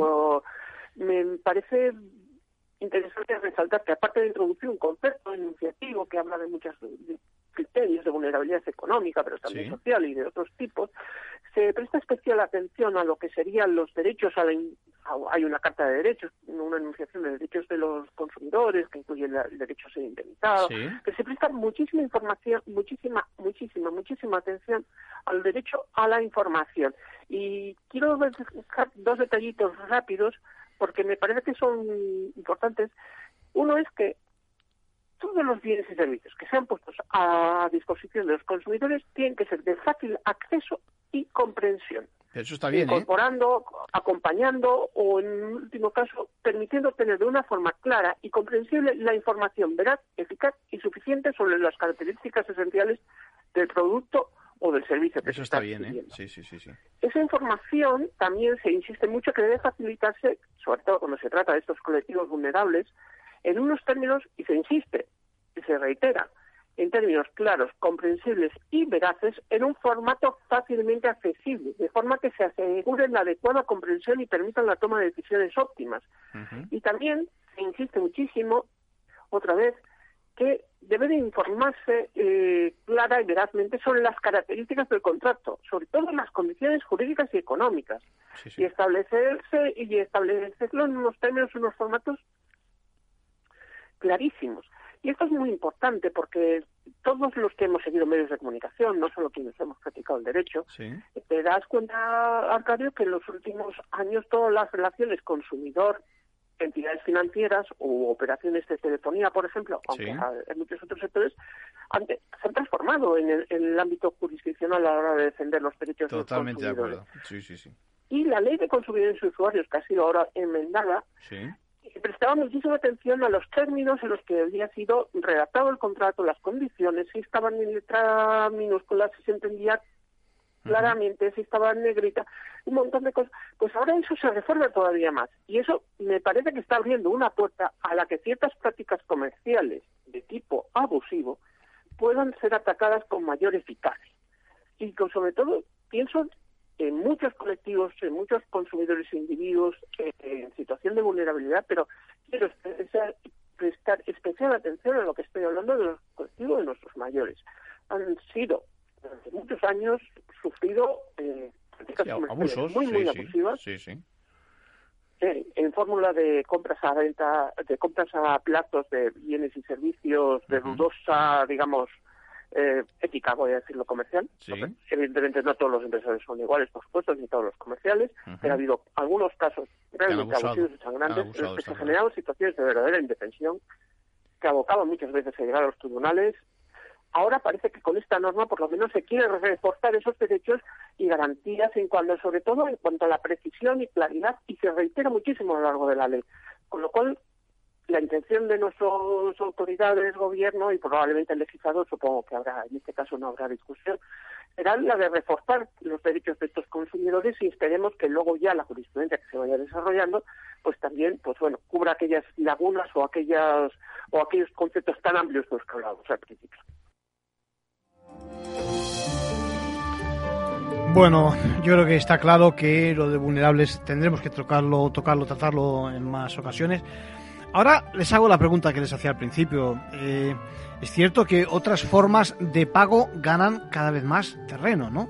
me parece interesante resaltar que aparte de introducir un concepto enunciativo que habla de muchas criterios de vulnerabilidad económica, pero también social y de otros tipos, se presta especial atención a lo que serían los derechos a la hay una carta de derechos, una enunciación de derechos de los consumidores que incluye el derecho a ser indemnizado, que se presta muchísima información, muchísima, muchísima, muchísima atención al derecho a la información. Y quiero dejar dos detallitos rápidos porque me parece que son importantes. Uno es que todos los bienes y servicios que sean puestos a disposición de los consumidores tienen que ser de fácil acceso y comprensión. Eso está bien, ¿eh? Incorporando, acompañando o, en último caso, permitiendo obtener de una forma clara y comprensible la información veraz, eficaz y suficiente sobre las características esenciales del producto o del servicio que Eso está, bien, ¿eh? Sí, sí, sí, sí. Esa información también se insiste mucho que debe facilitarse, sobre todo cuando se trata de estos colectivos vulnerables, en unos términos, y se insiste, y se reitera, en términos claros, comprensibles y veraces, en un formato fácilmente accesible, de forma que se asegure la adecuada comprensión y permitan la toma de decisiones óptimas. Y también se insiste muchísimo, otra vez, que debe de informarse eh, clara y verazmente sobre las características del contrato, sobre todo las condiciones jurídicas y económicas, y establecerse y establecerlo en unos términos, unos formatos clarísimos. Y esto es muy importante porque todos los que hemos seguido medios de comunicación, no solo quienes hemos practicado el derecho, te das cuenta, Arcadio, que en los últimos años todas las relaciones consumidor entidades financieras o operaciones de telefonía, por ejemplo, aunque en muchos otros sectores, se han transformado en el, ámbito jurisdiccional a la hora de defender los derechos Totalmente de los consumidores. de acuerdo. Sí, sí, sí. Y la ley de consumidores y usuarios, que ha sido ahora enmendada, sí prestaba muchísima atención a los términos en los que había sido redactado el contrato, las condiciones, si estaban en letra minúscula, si se entendía claramente, si estaba en negrita, un montón de cosas. Pues ahora eso se reforma todavía más. Y eso me parece que está abriendo una puerta a la que ciertas prácticas comerciales de tipo abusivo puedan ser atacadas con mayor eficacia. Y con, sobre todo pienso en muchos colectivos, en muchos consumidores e individuos eh, en situación de vulnerabilidad, pero quiero prestar especial atención a lo que estoy hablando de los colectivos de nuestros mayores. Han sido durante muchos años sufrido eh, abusos, muy, muy abusivas. en fórmula de compras a venta, de compras a platos de bienes y servicios de dudosa, digamos, eh, ética, voy a decirlo, comercial. Evidentemente no todos los empresarios son iguales, por supuesto, ni todos los comerciales, pero ha habido algunos casos realmente abusivos y sangrantes en los que se generaron situaciones de verdadera indefensión que abocaban muchas veces a llegar a los tribunales. Ahora parece que con esta norma por lo menos se quiere reforzar esos derechos y garantías en cuanto, sobre todo en cuanto a la precisión y claridad, y se reitera muchísimo a lo largo de la ley. Con lo cual, la intención de nuestras autoridades, gobierno y probablemente el legislador, supongo que habrá, en este caso no habrá discusión, será la de reforzar los derechos de estos consumidores y esperemos que luego ya la jurisprudencia que se vaya desarrollando, pues también, pues bueno, cubra aquellas lagunas o aquellas o aquellos conceptos tan amplios de los que hablábamos al principio. Bueno, yo creo que está claro que lo de vulnerables tendremos que tocarlo, tocarlo, tratarlo en más ocasiones. Ahora les hago la pregunta que les hacía al principio. Eh, es cierto que otras formas de pago ganan cada vez más terreno, ¿no?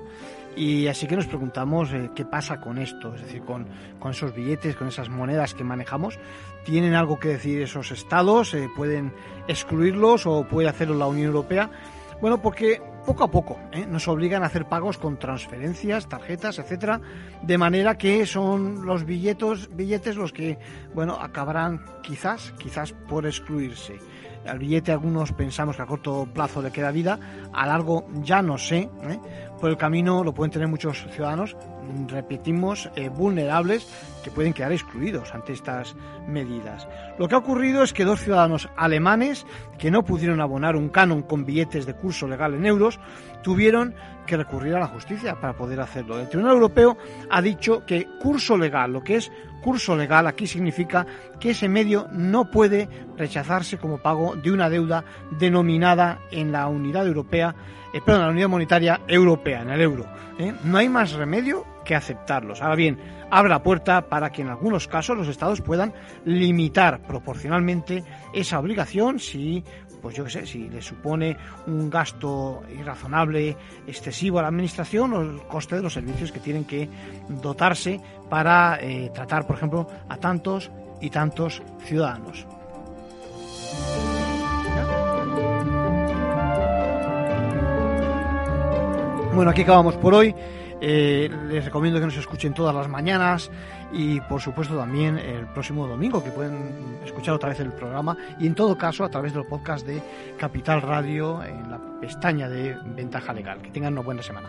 Y así que nos preguntamos eh, qué pasa con esto, es decir, con, con, esos billetes, con esas monedas que manejamos. ¿Tienen algo que decir esos estados? Eh, ¿Pueden excluirlos o puede hacerlo la Unión Europea? Bueno, porque poco a poco ¿eh? nos obligan a hacer pagos con transferencias, tarjetas, etcétera, de manera que son los billetes, billetes los que, bueno, acabarán quizás, quizás por excluirse. Al billete algunos pensamos que a corto plazo le queda vida, a largo ya no sé, ¿eh? Por el camino lo pueden tener muchos ciudadanos, repetimos, eh, vulnerables que pueden quedar excluidos ante estas medidas. Lo que ha ocurrido es que dos ciudadanos alemanes que no pudieron abonar un canon con billetes de curso legal en euros tuvieron que recurrir a la justicia para poder hacerlo. El Tribunal Europeo ha dicho que curso legal, lo que es curso legal aquí significa que ese medio no puede rechazarse como pago de una deuda denominada en la unidad europea eh, perdón, la unidad monetaria europea, en el euro. ¿eh? No hay más remedio que aceptarlos. Ahora bien, abre la puerta para que en algunos casos los estados puedan limitar proporcionalmente esa obligación si pues yo qué sé, si le supone un gasto irrazonable, excesivo a la administración o el coste de los servicios que tienen que dotarse para eh, tratar, por ejemplo, a tantos y tantos ciudadanos. Bueno, aquí acabamos por hoy. Eh, les recomiendo que nos escuchen todas las mañanas y por supuesto también el próximo domingo que pueden escuchar otra vez el programa y en todo caso a través del podcast de Capital Radio en la pestaña de Ventaja Legal. Que tengan una buena semana.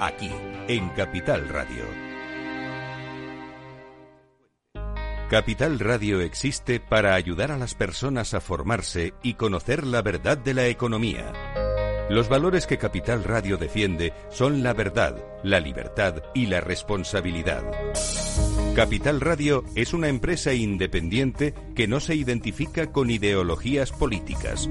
Aquí en Capital Radio. Capital Radio existe para ayudar a las personas a formarse y conocer la verdad de la economía. Los valores que Capital Radio defiende son la verdad, la libertad y la responsabilidad. Capital Radio es una empresa independiente que no se identifica con ideologías políticas.